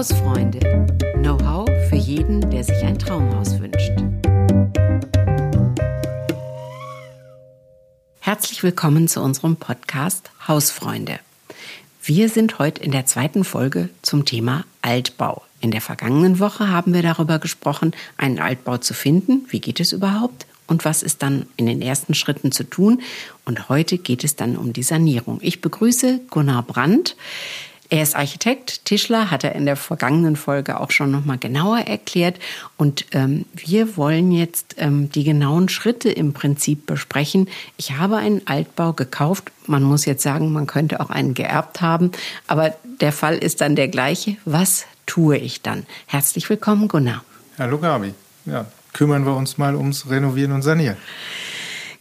Hausfreunde. Know-how für jeden, der sich ein Traumhaus wünscht. Herzlich willkommen zu unserem Podcast Hausfreunde. Wir sind heute in der zweiten Folge zum Thema Altbau. In der vergangenen Woche haben wir darüber gesprochen, einen Altbau zu finden. Wie geht es überhaupt? Und was ist dann in den ersten Schritten zu tun? Und heute geht es dann um die Sanierung. Ich begrüße Gunnar Brandt. Er ist Architekt, Tischler, hat er in der vergangenen Folge auch schon nochmal genauer erklärt. Und ähm, wir wollen jetzt ähm, die genauen Schritte im Prinzip besprechen. Ich habe einen Altbau gekauft. Man muss jetzt sagen, man könnte auch einen geerbt haben. Aber der Fall ist dann der gleiche. Was tue ich dann? Herzlich willkommen, Gunnar. Hallo, Gabi. Ja, kümmern wir uns mal ums Renovieren und Sanieren.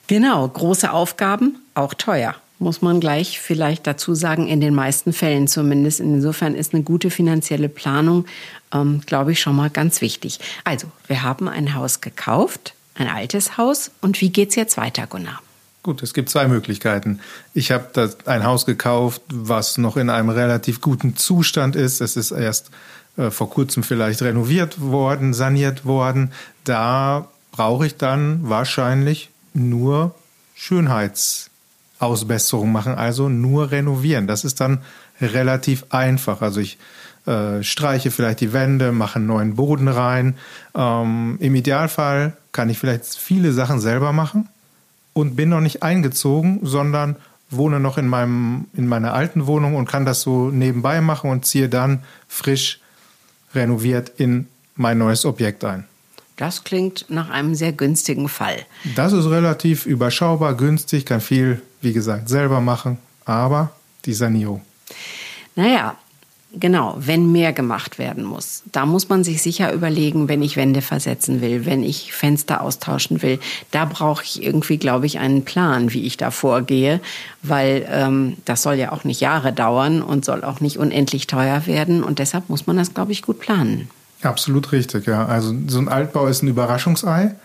Genau, große Aufgaben, auch teuer muss man gleich vielleicht dazu sagen, in den meisten Fällen zumindest. Insofern ist eine gute finanzielle Planung, ähm, glaube ich, schon mal ganz wichtig. Also, wir haben ein Haus gekauft, ein altes Haus. Und wie geht es jetzt weiter, Gunnar? Gut, es gibt zwei Möglichkeiten. Ich habe ein Haus gekauft, was noch in einem relativ guten Zustand ist. Es ist erst äh, vor kurzem vielleicht renoviert worden, saniert worden. Da brauche ich dann wahrscheinlich nur Schönheits Ausbesserung machen, also nur renovieren. Das ist dann relativ einfach. Also ich äh, streiche vielleicht die Wände, mache einen neuen Boden rein. Ähm, Im Idealfall kann ich vielleicht viele Sachen selber machen und bin noch nicht eingezogen, sondern wohne noch in meinem in meiner alten Wohnung und kann das so nebenbei machen und ziehe dann frisch renoviert in mein neues Objekt ein. Das klingt nach einem sehr günstigen Fall. Das ist relativ überschaubar, günstig, kann viel, wie gesagt, selber machen, aber die Sanierung. Naja, genau, wenn mehr gemacht werden muss, da muss man sich sicher überlegen, wenn ich Wände versetzen will, wenn ich Fenster austauschen will, da brauche ich irgendwie, glaube ich, einen Plan, wie ich da vorgehe, weil ähm, das soll ja auch nicht Jahre dauern und soll auch nicht unendlich teuer werden und deshalb muss man das, glaube ich, gut planen. Absolut richtig, ja. Also so ein Altbau ist ein Überraschungsei.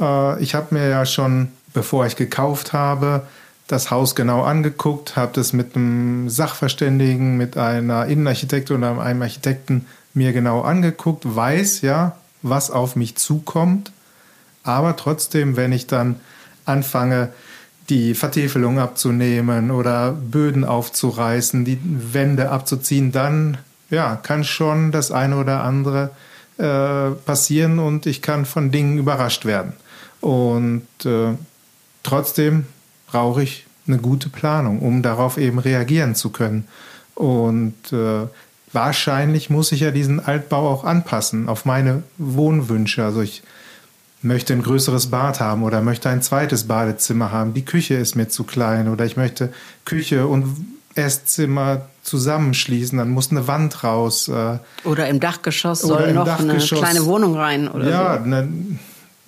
Äh, ich habe mir ja schon, bevor ich gekauft habe, das Haus genau angeguckt, habe das mit einem Sachverständigen, mit einer Innenarchitektin oder einem Architekten mir genau angeguckt, weiß ja, was auf mich zukommt. Aber trotzdem, wenn ich dann anfange, die Vertäfelung abzunehmen oder Böden aufzureißen, die Wände abzuziehen, dann ja, kann schon das eine oder andere äh, passieren und ich kann von Dingen überrascht werden. Und äh, trotzdem brauche ich eine gute Planung, um darauf eben reagieren zu können. Und äh, wahrscheinlich muss ich ja diesen Altbau auch anpassen auf meine Wohnwünsche. Also ich möchte ein größeres Bad haben oder möchte ein zweites Badezimmer haben. Die Küche ist mir zu klein oder ich möchte Küche und Esszimmer zusammenschließen, dann muss eine Wand raus. Äh, oder im Dachgeschoss soll noch Dachgeschoss, eine kleine Wohnung rein. Oder ja, so. eine,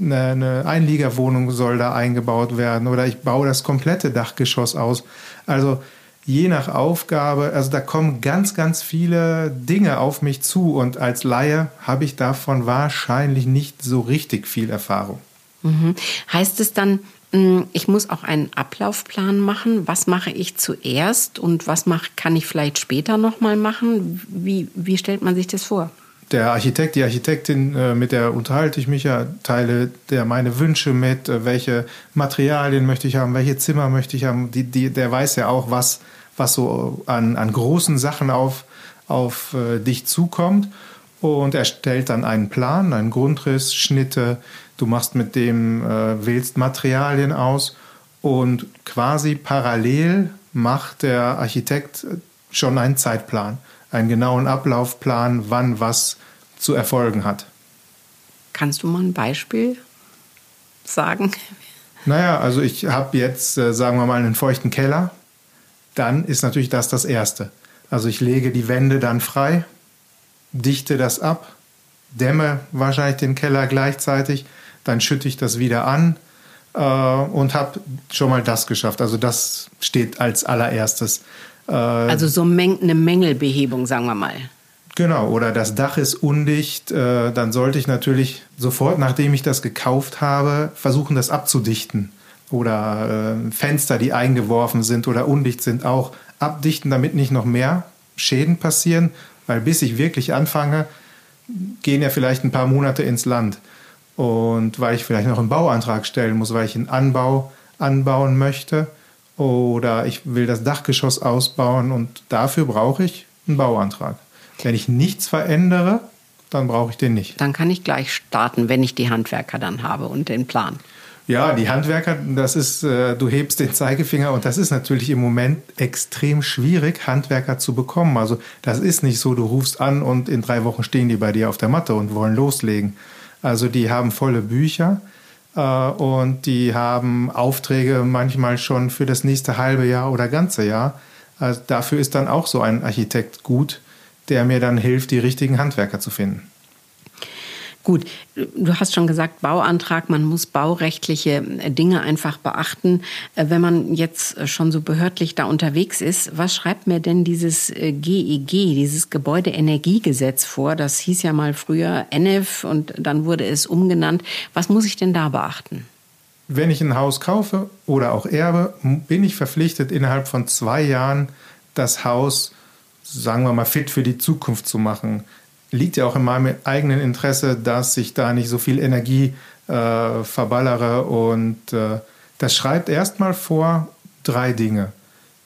eine, Einliegerwohnung soll da eingebaut werden oder ich baue das komplette Dachgeschoss aus. Also je nach Aufgabe, also da kommen ganz, ganz viele Dinge auf mich zu und als Laie habe ich davon wahrscheinlich nicht so richtig viel Erfahrung. Mhm. Heißt es dann, hm, ich muss auch einen Ablaufplan machen. Was mache ich zuerst und was mach, kann ich vielleicht später nochmal machen? Wie, wie stellt man sich das vor? Der Architekt, die Architektin, äh, mit der unterhalte ich mich ja, teile der meine Wünsche mit, äh, welche Materialien möchte ich haben, welche Zimmer möchte ich haben. Die, die, der weiß ja auch, was, was so an, an großen Sachen auf, auf äh, dich zukommt. Und er stellt dann einen Plan, einen Grundriss, Schnitte, Du machst mit dem, äh, wählst Materialien aus und quasi parallel macht der Architekt schon einen Zeitplan, einen genauen Ablaufplan, wann was zu erfolgen hat. Kannst du mal ein Beispiel sagen? Naja, also ich habe jetzt, äh, sagen wir mal, einen feuchten Keller. Dann ist natürlich das das Erste. Also ich lege die Wände dann frei, dichte das ab, dämme wahrscheinlich den Keller gleichzeitig dann schütte ich das wieder an äh, und habe schon mal das geschafft. Also das steht als allererstes. Äh, also so eine Mängelbehebung, sagen wir mal. Genau, oder das Dach ist undicht, äh, dann sollte ich natürlich sofort, nachdem ich das gekauft habe, versuchen, das abzudichten. Oder äh, Fenster, die eingeworfen sind oder undicht sind, auch abdichten, damit nicht noch mehr Schäden passieren. Weil bis ich wirklich anfange, gehen ja vielleicht ein paar Monate ins Land. Und weil ich vielleicht noch einen Bauantrag stellen muss, weil ich einen Anbau anbauen möchte oder ich will das Dachgeschoss ausbauen und dafür brauche ich einen Bauantrag. Wenn ich nichts verändere, dann brauche ich den nicht. Dann kann ich gleich starten, wenn ich die Handwerker dann habe und den Plan. Ja, die Handwerker, das ist, äh, du hebst den Zeigefinger und das ist natürlich im Moment extrem schwierig, Handwerker zu bekommen. Also das ist nicht so, du rufst an und in drei Wochen stehen die bei dir auf der Matte und wollen loslegen. Also die haben volle Bücher und die haben Aufträge manchmal schon für das nächste halbe Jahr oder ganze Jahr. Also dafür ist dann auch so ein Architekt gut, der mir dann hilft, die richtigen Handwerker zu finden. Gut, du hast schon gesagt, Bauantrag, man muss baurechtliche Dinge einfach beachten. Äh, wenn man jetzt schon so behördlich da unterwegs ist, was schreibt mir denn dieses GEG, äh, dieses Gebäudeenergiegesetz vor? Das hieß ja mal früher NF und dann wurde es umgenannt. Was muss ich denn da beachten? Wenn ich ein Haus kaufe oder auch erbe, bin ich verpflichtet, innerhalb von zwei Jahren das Haus, sagen wir mal, fit für die Zukunft zu machen liegt ja auch in meinem eigenen Interesse, dass ich da nicht so viel Energie äh, verballere. Und äh, das schreibt erstmal vor drei Dinge.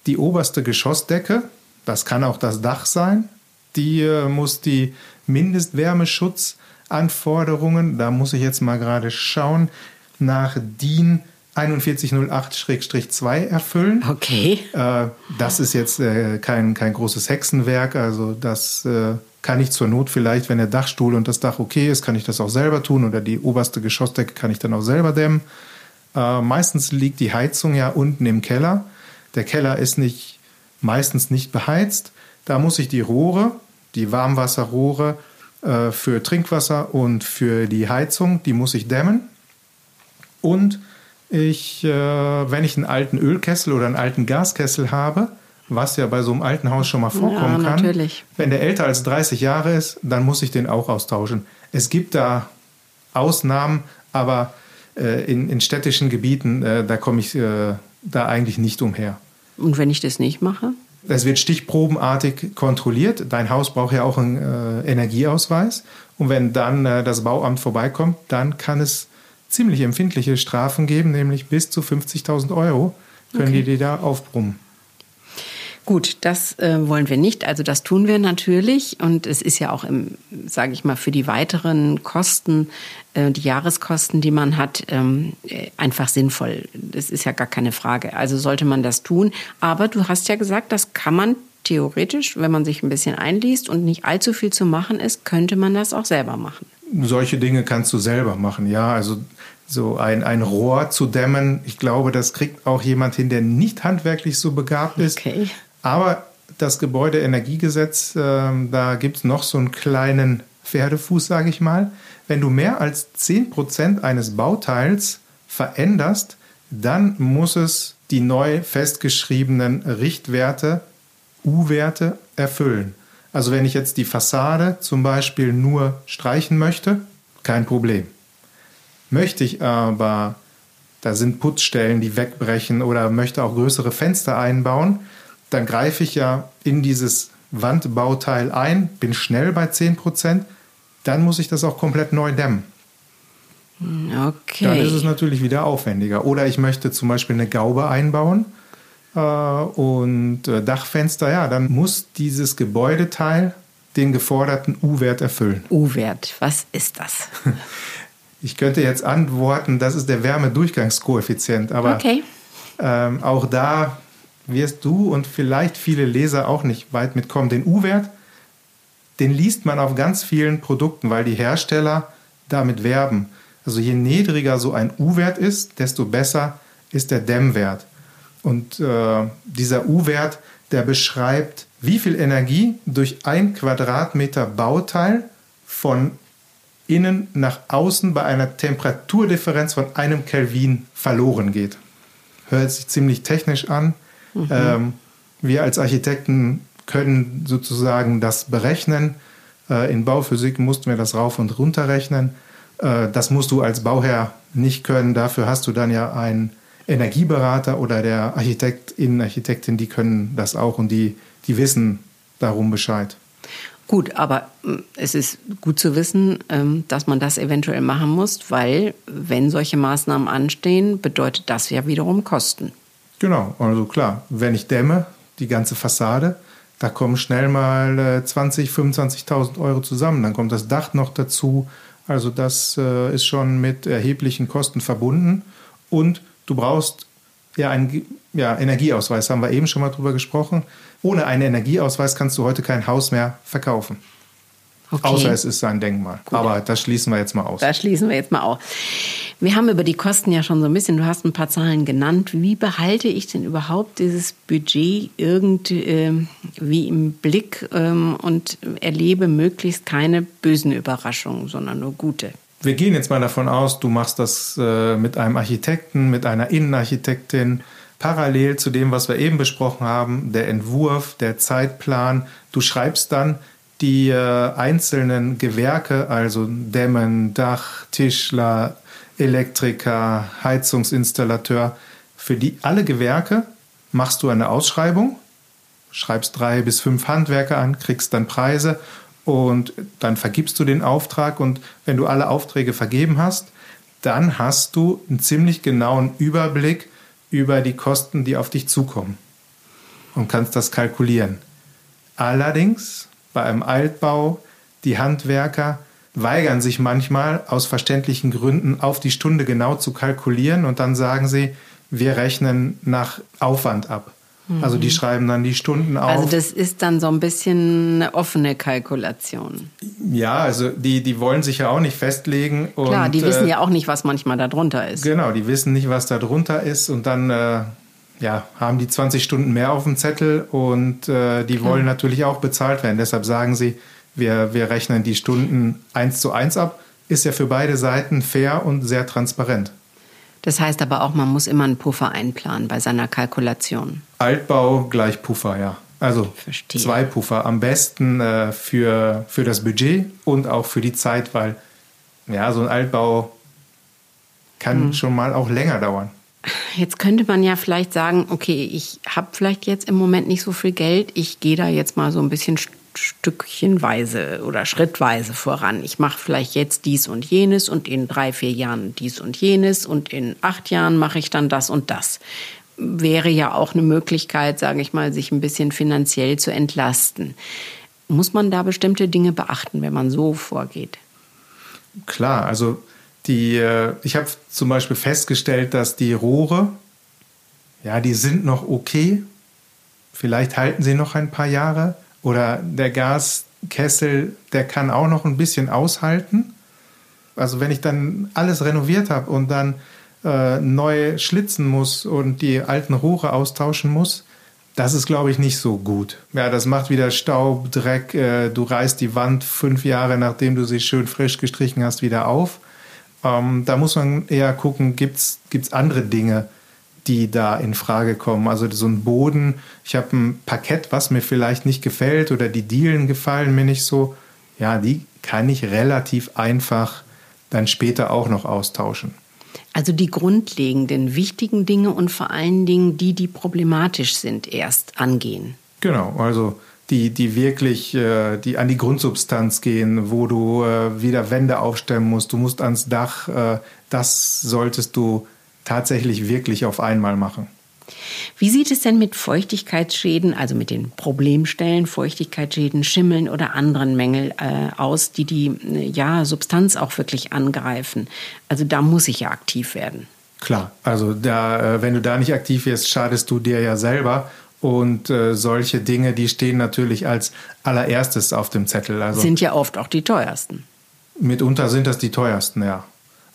Die oberste Geschossdecke, das kann auch das Dach sein, die äh, muss die Mindestwärmeschutzanforderungen, da muss ich jetzt mal gerade schauen, nach DIN 4108-2 erfüllen. Okay. Äh, das ist jetzt äh, kein, kein großes Hexenwerk, also das äh, kann ich zur Not vielleicht, wenn der Dachstuhl und das Dach okay ist, kann ich das auch selber tun oder die oberste Geschossdecke kann ich dann auch selber dämmen. Äh, meistens liegt die Heizung ja unten im Keller. Der Keller ist nicht, meistens nicht beheizt. Da muss ich die Rohre, die Warmwasserrohre äh, für Trinkwasser und für die Heizung, die muss ich dämmen. Und ich, äh, wenn ich einen alten Ölkessel oder einen alten Gaskessel habe, was ja bei so einem alten Haus schon mal vorkommen ja, kann. Natürlich. Wenn der älter als 30 Jahre ist, dann muss ich den auch austauschen. Es gibt da Ausnahmen, aber äh, in, in, städtischen Gebieten, äh, da komme ich äh, da eigentlich nicht umher. Und wenn ich das nicht mache? Es wird stichprobenartig kontrolliert. Dein Haus braucht ja auch einen äh, Energieausweis. Und wenn dann äh, das Bauamt vorbeikommt, dann kann es ziemlich empfindliche Strafen geben, nämlich bis zu 50.000 Euro können okay. die dir da aufbrummen. Gut, das äh, wollen wir nicht. Also das tun wir natürlich. Und es ist ja auch, im, sage ich mal, für die weiteren Kosten, äh, die Jahreskosten, die man hat, ähm, äh, einfach sinnvoll. Das ist ja gar keine Frage. Also sollte man das tun. Aber du hast ja gesagt, das kann man theoretisch, wenn man sich ein bisschen einliest und nicht allzu viel zu machen ist, könnte man das auch selber machen. Solche Dinge kannst du selber machen, ja. Also so ein, ein Rohr zu dämmen, ich glaube, das kriegt auch jemand hin, der nicht handwerklich so begabt ist. Okay. Aber das Gebäudeenergiegesetz, äh, da gibt es noch so einen kleinen Pferdefuß, sage ich mal. Wenn du mehr als 10% eines Bauteils veränderst, dann muss es die neu festgeschriebenen Richtwerte, U-Werte erfüllen. Also wenn ich jetzt die Fassade zum Beispiel nur streichen möchte, kein Problem. Möchte ich aber, da sind Putzstellen, die wegbrechen oder möchte auch größere Fenster einbauen, dann greife ich ja in dieses Wandbauteil ein, bin schnell bei 10%, dann muss ich das auch komplett neu dämmen. Okay. Dann ist es natürlich wieder aufwendiger. Oder ich möchte zum Beispiel eine Gaube einbauen äh, und äh, Dachfenster, ja, dann muss dieses Gebäudeteil den geforderten U-Wert erfüllen. U-Wert, was ist das? Ich könnte jetzt antworten, das ist der Wärmedurchgangskoeffizient, aber okay. ähm, auch da wirst du und vielleicht viele Leser auch nicht weit mitkommen. Den U-Wert, den liest man auf ganz vielen Produkten, weil die Hersteller damit werben. Also je niedriger so ein U-Wert ist, desto besser ist der Dämmwert. Und äh, dieser U-Wert, der beschreibt, wie viel Energie durch ein Quadratmeter Bauteil von innen nach außen bei einer Temperaturdifferenz von einem Kelvin verloren geht. Hört sich ziemlich technisch an, Mhm. Ähm, wir als Architekten können sozusagen das berechnen. Äh, in Bauphysik mussten wir das rauf und runter rechnen. Äh, das musst du als Bauherr nicht können. Dafür hast du dann ja einen Energieberater oder der Architekt, Innenarchitektin, die können das auch und die, die wissen darum Bescheid. Gut, aber mm, es ist gut zu wissen, ähm, dass man das eventuell machen muss, weil wenn solche Maßnahmen anstehen, bedeutet das ja wiederum Kosten. Genau, also klar, wenn ich dämme, die ganze Fassade, da kommen schnell mal 20, 25.000 Euro zusammen. Dann kommt das Dach noch dazu. Also das äh, ist schon mit erheblichen Kosten verbunden. Und du brauchst ja einen ja, Energieausweis, haben wir eben schon mal drüber gesprochen. Ohne einen Energieausweis kannst du heute kein Haus mehr verkaufen. Okay. Außer es ist ein Denkmal. Gut. Aber das schließen wir jetzt mal aus. Das schließen wir jetzt mal aus. Wir haben über die Kosten ja schon so ein bisschen, du hast ein paar Zahlen genannt. Wie behalte ich denn überhaupt dieses Budget irgendwie äh, im Blick ähm, und erlebe möglichst keine bösen Überraschungen, sondern nur gute? Wir gehen jetzt mal davon aus, du machst das äh, mit einem Architekten, mit einer Innenarchitektin, parallel zu dem, was wir eben besprochen haben, der Entwurf, der Zeitplan. Du schreibst dann die äh, einzelnen Gewerke, also Dämmen, Dach, Tischler, Elektriker, Heizungsinstallateur, für die alle Gewerke machst du eine Ausschreibung, schreibst drei bis fünf Handwerker an, kriegst dann Preise und dann vergibst du den Auftrag und wenn du alle Aufträge vergeben hast, dann hast du einen ziemlich genauen Überblick über die Kosten, die auf dich zukommen und kannst das kalkulieren. Allerdings bei einem Altbau, die Handwerker weigern sich manchmal aus verständlichen Gründen auf die Stunde genau zu kalkulieren und dann sagen sie, wir rechnen nach Aufwand ab. Mhm. Also die schreiben dann die Stunden auf. Also das ist dann so ein bisschen eine offene Kalkulation. Ja, also die, die wollen sich ja auch nicht festlegen. Und, Klar, die wissen äh, ja auch nicht, was manchmal da drunter ist. Genau, die wissen nicht, was da drunter ist und dann äh, ja, haben die 20 Stunden mehr auf dem Zettel und äh, die wollen natürlich auch bezahlt werden. Deshalb sagen sie, wir, wir rechnen die Stunden eins zu eins ab. Ist ja für beide Seiten fair und sehr transparent. Das heißt aber auch, man muss immer einen Puffer einplanen bei seiner Kalkulation. Altbau gleich Puffer, ja. Also Verstehe. zwei Puffer. Am besten äh, für, für das Budget und auch für die Zeit, weil ja, so ein Altbau kann hm. schon mal auch länger dauern. Jetzt könnte man ja vielleicht sagen, okay, ich habe vielleicht jetzt im Moment nicht so viel Geld, ich gehe da jetzt mal so ein bisschen stückchenweise oder schrittweise voran. Ich mache vielleicht jetzt dies und jenes und in drei, vier Jahren dies und jenes und in acht Jahren mache ich dann das und das. Wäre ja auch eine Möglichkeit, sage ich mal, sich ein bisschen finanziell zu entlasten. Muss man da bestimmte Dinge beachten, wenn man so vorgeht? Klar, also die, äh, ich habe zum Beispiel festgestellt, dass die Rohre, ja, die sind noch okay. Vielleicht halten sie noch ein paar Jahre. Oder der Gaskessel, der kann auch noch ein bisschen aushalten. Also wenn ich dann alles renoviert habe und dann äh, neu schlitzen muss und die alten Rohre austauschen muss, das ist, glaube ich, nicht so gut. Ja, das macht wieder Staub, Dreck. Äh, du reißt die Wand fünf Jahre, nachdem du sie schön frisch gestrichen hast, wieder auf. Ähm, da muss man eher gucken, gibt es andere Dinge, die da in Frage kommen. Also so ein Boden, ich habe ein Parkett, was mir vielleicht nicht gefällt oder die Dielen gefallen mir nicht so. Ja, die kann ich relativ einfach dann später auch noch austauschen. Also die grundlegenden, wichtigen Dinge und vor allen Dingen die, die problematisch sind, erst angehen. Genau, also die, die wirklich äh, die an die Grundsubstanz gehen, wo du äh, wieder Wände aufstellen musst, du musst ans Dach, äh, das solltest du tatsächlich wirklich auf einmal machen. Wie sieht es denn mit Feuchtigkeitsschäden, also mit den Problemstellen, Feuchtigkeitsschäden, Schimmeln oder anderen Mängeln äh, aus, die die äh, ja, Substanz auch wirklich angreifen? Also da muss ich ja aktiv werden. Klar, also da, äh, wenn du da nicht aktiv wirst, schadest du dir ja selber. Und äh, solche Dinge, die stehen natürlich als allererstes auf dem Zettel. Also sind ja oft auch die teuersten. Mitunter sind das die teuersten, ja.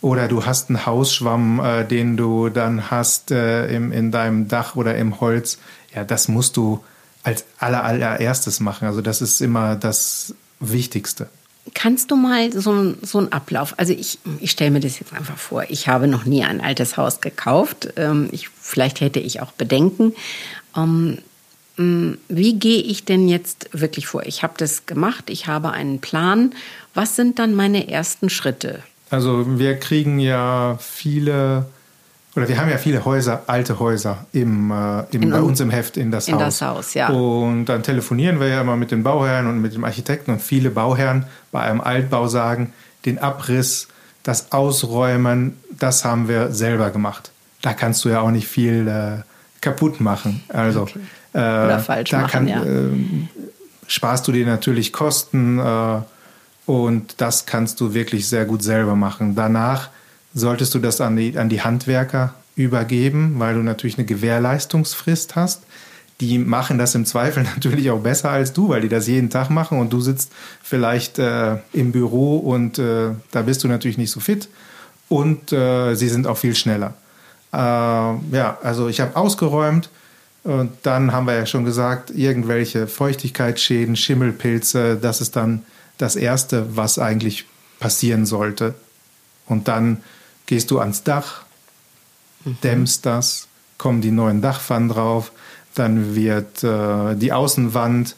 Oder du hast einen Hausschwamm, äh, den du dann hast äh, im, in deinem Dach oder im Holz. Ja, das musst du als aller, allererstes machen. Also das ist immer das Wichtigste. Kannst du mal so, so einen Ablauf, also ich, ich stelle mir das jetzt einfach vor, ich habe noch nie ein altes Haus gekauft, ähm, ich, vielleicht hätte ich auch Bedenken. Ähm, wie gehe ich denn jetzt wirklich vor? Ich habe das gemacht, ich habe einen Plan. Was sind dann meine ersten Schritte? Also wir kriegen ja viele oder wir haben ja viele Häuser, alte Häuser im, äh, im, bei uns im Heft in das in Haus. das Haus, ja. Und dann telefonieren wir ja immer mit den Bauherren und mit dem Architekten und viele Bauherren bei einem Altbau sagen, den Abriss, das Ausräumen, das haben wir selber gemacht. Da kannst du ja auch nicht viel äh, kaputt machen. Also Okay. Oder falsch da machen, kann, ja. ähm, sparst du dir natürlich Kosten äh, und das kannst du wirklich sehr gut selber machen. Danach solltest du das an die, an die Handwerker übergeben, weil du natürlich eine Gewährleistungsfrist hast. Die machen das im Zweifel natürlich auch besser als du, weil die das jeden Tag machen und du sitzt vielleicht äh, im Büro und äh, da bist du natürlich nicht so fit und äh, sie sind auch viel schneller. Äh, ja, also ich habe ausgeräumt und dann haben wir ja schon gesagt, irgendwelche Feuchtigkeitsschäden, Schimmelpilze, das ist dann das Erste, was eigentlich passieren sollte. Und dann gehst du ans Dach, dämmst das, kommen die neuen Dachpfannen drauf, dann wird äh, die Außenwand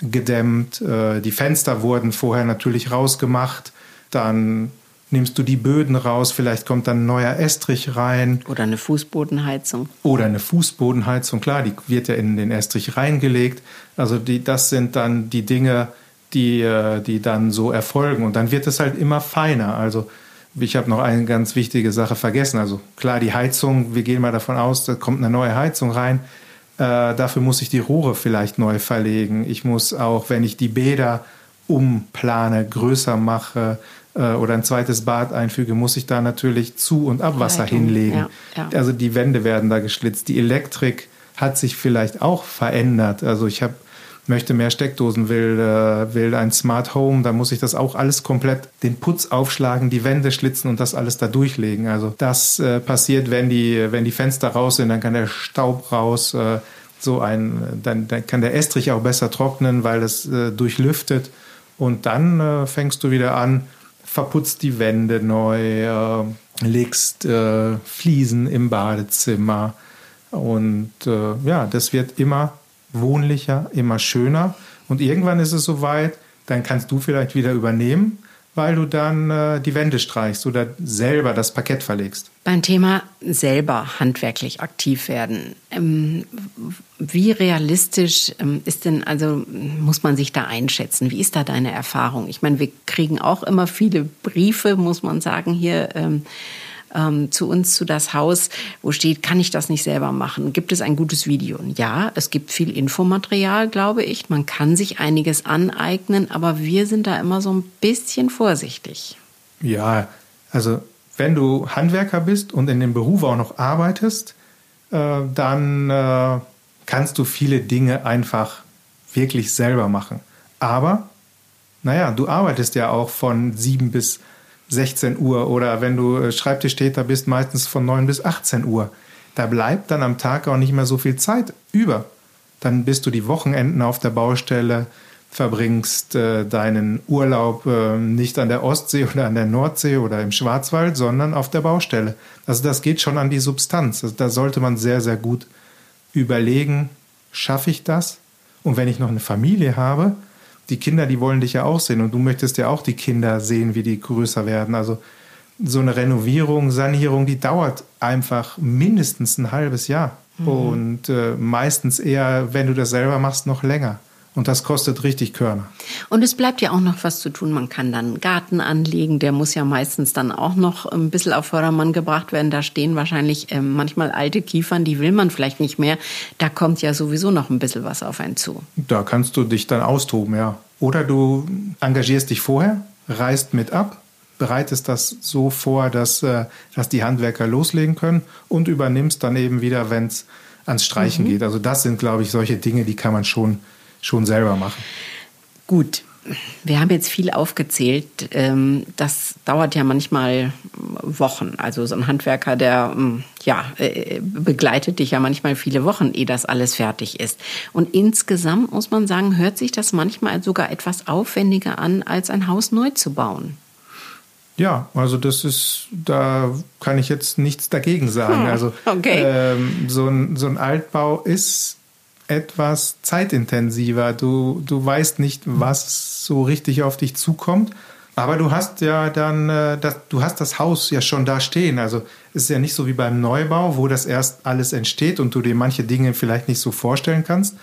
gedämmt, äh, die Fenster wurden vorher natürlich rausgemacht, dann nimmst du die Böden raus, vielleicht kommt dann ein neuer Estrich rein Oder eine Fußbodenheizung. oder eine Fußbodenheizung, klar, die wird ja in den Estrich reingelegt. Also die, das sind dann die Dinge, die, äh, die dann so erfolgen. Und dann wird es halt immer feiner. Also ich habe noch eine ganz wichtige Sache vergessen. Also klar, die Heizung, wir gehen mal davon aus, da kommt eine neue Heizung rein. Äh, dafür muss ich die Rohre vielleicht neu verlegen. Ich muss auch, wenn ich die Bäder umplane, größer mache äh, oder ein zweites Bad einfüge, muss ich da natürlich Zu- und Abwasser Leitung, hinlegen. ja, ja. Also die Wände werden da geschlitzt. Die Elektrik hat sich vielleicht auch verändert. Also ich habe möchte mehr Steckdosen, will, äh, will ein Smart Home, da muss ich das auch alles komplett den Putz aufschlagen, die Wände schlitzen und das alles da durchlegen. Also das äh, passiert, wenn die, wenn die Fenster raus sind, dann kann der Staub raus, äh, so ein, dann, dann kann der Estrich auch besser trocknen, weil es äh, durchlüftet. Und dann äh, fängst du wieder an, verputzt die Wände neu, äh, legst Fliesen im Badezimmer. Und ja, das wird immer wohnlicher, immer schöner. Und irgendwann ist es soweit, dann kannst du vielleicht wieder übernehmen, weil du dann äh, die Wände streichst oder selber das Parkett verlegst. Beim Thema selber handwerklich aktiv werden. Ähm, wie realistisch ähm, ist denn, also muss man sich da einschätzen? Wie ist da deine Erfahrung? Ich meine, wir kriegen auch immer viele Briefe, muss man sagen, hier ähm, ähm, zu uns, zu das Haus, wo steht, kann ich das nicht selber machen? Gibt es ein gutes Video? Ja, es gibt viel Infomaterial, glaube ich. Man kann sich einiges aneignen, aber wir sind da immer so ein bisschen vorsichtig. Ja, also wenn du Handwerker bist und in dem Beruf auch noch arbeitest, äh, dann äh, kannst du viele Dinge einfach wirklich selber machen. Aber, naja, du arbeitest ja auch von 7 bis 16 Uhr oder wenn du äh, Schreibtischtäter bist, meistens von 9 bis 18 Uhr. Da bleibt dann am Tag auch nicht mehr so viel Zeit über. Dann bist du die Wochenenden auf der Baustelle, verbringst äh, deinen Urlaub äh, nicht an der Ostsee oder an der Nordsee oder im Schwarzwald, sondern auf der Baustelle. Also das geht schon an die Substanz. Also da sollte man sehr, sehr gut überlegen, schaffe ich das? Und wenn ich noch eine Familie habe, die Kinder, die wollen dich ja auch sehen und du möchtest ja auch die Kinder sehen, wie die größer werden. Also so eine Renovierung, Sanierung, die dauert einfach mindestens ein halbes Jahr. Und äh, meistens eher, wenn du das selber machst, noch länger. Und das kostet richtig Körner. Und es bleibt ja auch noch was zu tun. Man kann dann einen Garten anlegen. Der muss ja meistens dann auch noch ein bisschen auf Vordermann gebracht werden. Da stehen wahrscheinlich ähm, manchmal alte Kiefern, die will man vielleicht nicht mehr. Da kommt ja sowieso noch ein bisschen was auf einen zu. Da kannst du dich dann austoben, ja. Oder du engagierst dich vorher, reist mit ab, bereitest das so vor, dass, äh, dass die Handwerker loslegen können und übernimmst dann eben wieder, wenn es ans Streichen geht. Also das sind, glaube ich, solche Dinge, die kann man schon, schon selber machen. Gut. Wir haben jetzt viel aufgezählt. Ähm, Das dauert ja manchmal Wochen. Also so ein Handwerker, der ähm, ja, äh, begleitet dich ja manchmal viele Wochen, ehe das alles fertig ist. Und insgesamt muss man sagen, hört sich das manchmal sogar etwas aufwendiger an, als ein Haus neu zu bauen. Ja, also das ist, da kann ich jetzt nichts dagegen sagen. Hm, Also okay. ähm, so, ein, so ein Altbau ist etwas zeitintensiver. Du, du weißt nicht, was so richtig auf dich zukommt. Aber du hast ja dann, äh, das, du hast das Haus ja schon da stehen. Also es ist ja nicht so wie beim Neubau, wo das erst alles entsteht und du dir manche Dinge vielleicht nicht so vorstellen kannst.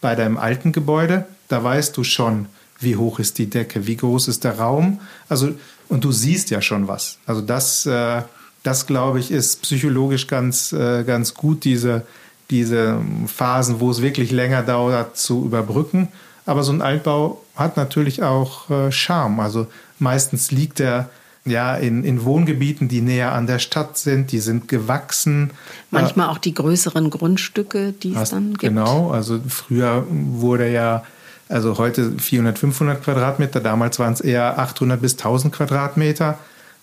Bei deinem alten Gebäude, da weißt du schon, wie hoch ist die Decke, wie groß ist der Raum. Also, und du siehst ja schon was. Also das, äh, das glaube ich, ist psychologisch ganz, äh, ganz gut, diese, diese Phasen, wo es wirklich länger dauert, zu überbrücken. Aber so ein Altbau hat natürlich auch äh, Charme. Also meistens liegt er ja in, in Wohngebieten, die näher an der Stadt sind, die sind gewachsen. Manchmal auch die größeren Grundstücke, die es dann gibt. Genau, also früher wurde ja, also heute 400, 500 Quadratmeter, damals waren es eher 800 bis 1000 Quadratmeter.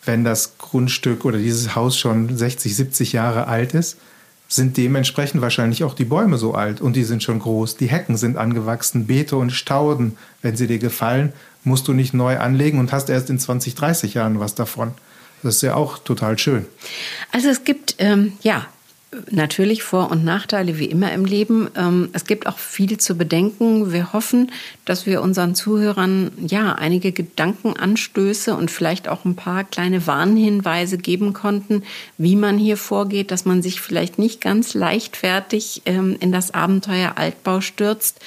Wenn das Grundstück oder dieses Haus schon 60, 70 Jahre alt ist, sind dementsprechend wahrscheinlich auch die Bäume so alt und die sind schon groß. Die Hecken sind angewachsen, Beete und Stauden. Wenn sie dir gefallen, musst du nicht neu anlegen und hast erst in 20, 30 Jahren was davon. Das ist ja auch total schön. Also es gibt ähm, ja natürlich Vor- und Nachteile wie immer im Leben. Ähm, es gibt auch viel zu bedenken. Wir hoffen, dass wir unseren Zuhörern ja einige Gedankenanstöße und vielleicht auch ein paar kleine Warnhinweise geben konnten, wie man hier vorgeht, dass man sich vielleicht nicht ganz leichtfertig ähm, in das Abenteuer Altbau stürzt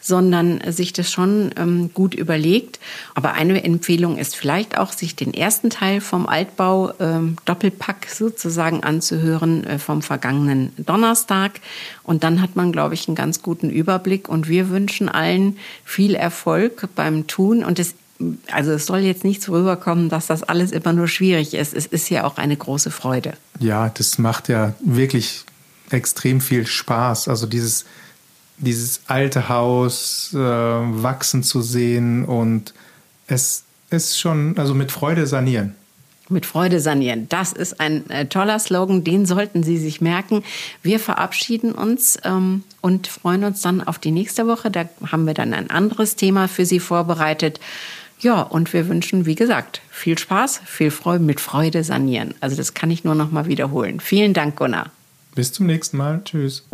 sondern sich das schon ähm, gut überlegt. Aber eine Empfehlung ist vielleicht auch, sich den ersten Teil vom Altbau ähm, Doppelpack sozusagen anzuhören äh, vom vergangenen Donnerstag. Und dann hat man, glaube ich, einen ganz guten Überblick. Und wir wünschen allen viel Erfolg beim Tun. Und es also es soll jetzt nicht so rüberkommen, dass das alles immer nur schwierig ist. Es ist ja auch eine große Freude. Ja, das macht ja wirklich extrem viel Spaß. Also dieses dieses alte Haus äh, wachsen zu sehen und es ist schon, also mit Freude sanieren. Mit Freude sanieren. Das ist ein äh, toller Slogan, den sollten Sie sich merken. Wir verabschieden uns ähm, und freuen uns dann auf die nächste Woche. Da haben wir dann ein anderes Thema für Sie vorbereitet. Ja, und wir wünschen, wie gesagt, viel Spaß, viel Freude, mit Freude sanieren. Also das kann ich nur noch mal wiederholen. Vielen Dank, Gunnar. Bis zum nächsten Mal. Tschüss.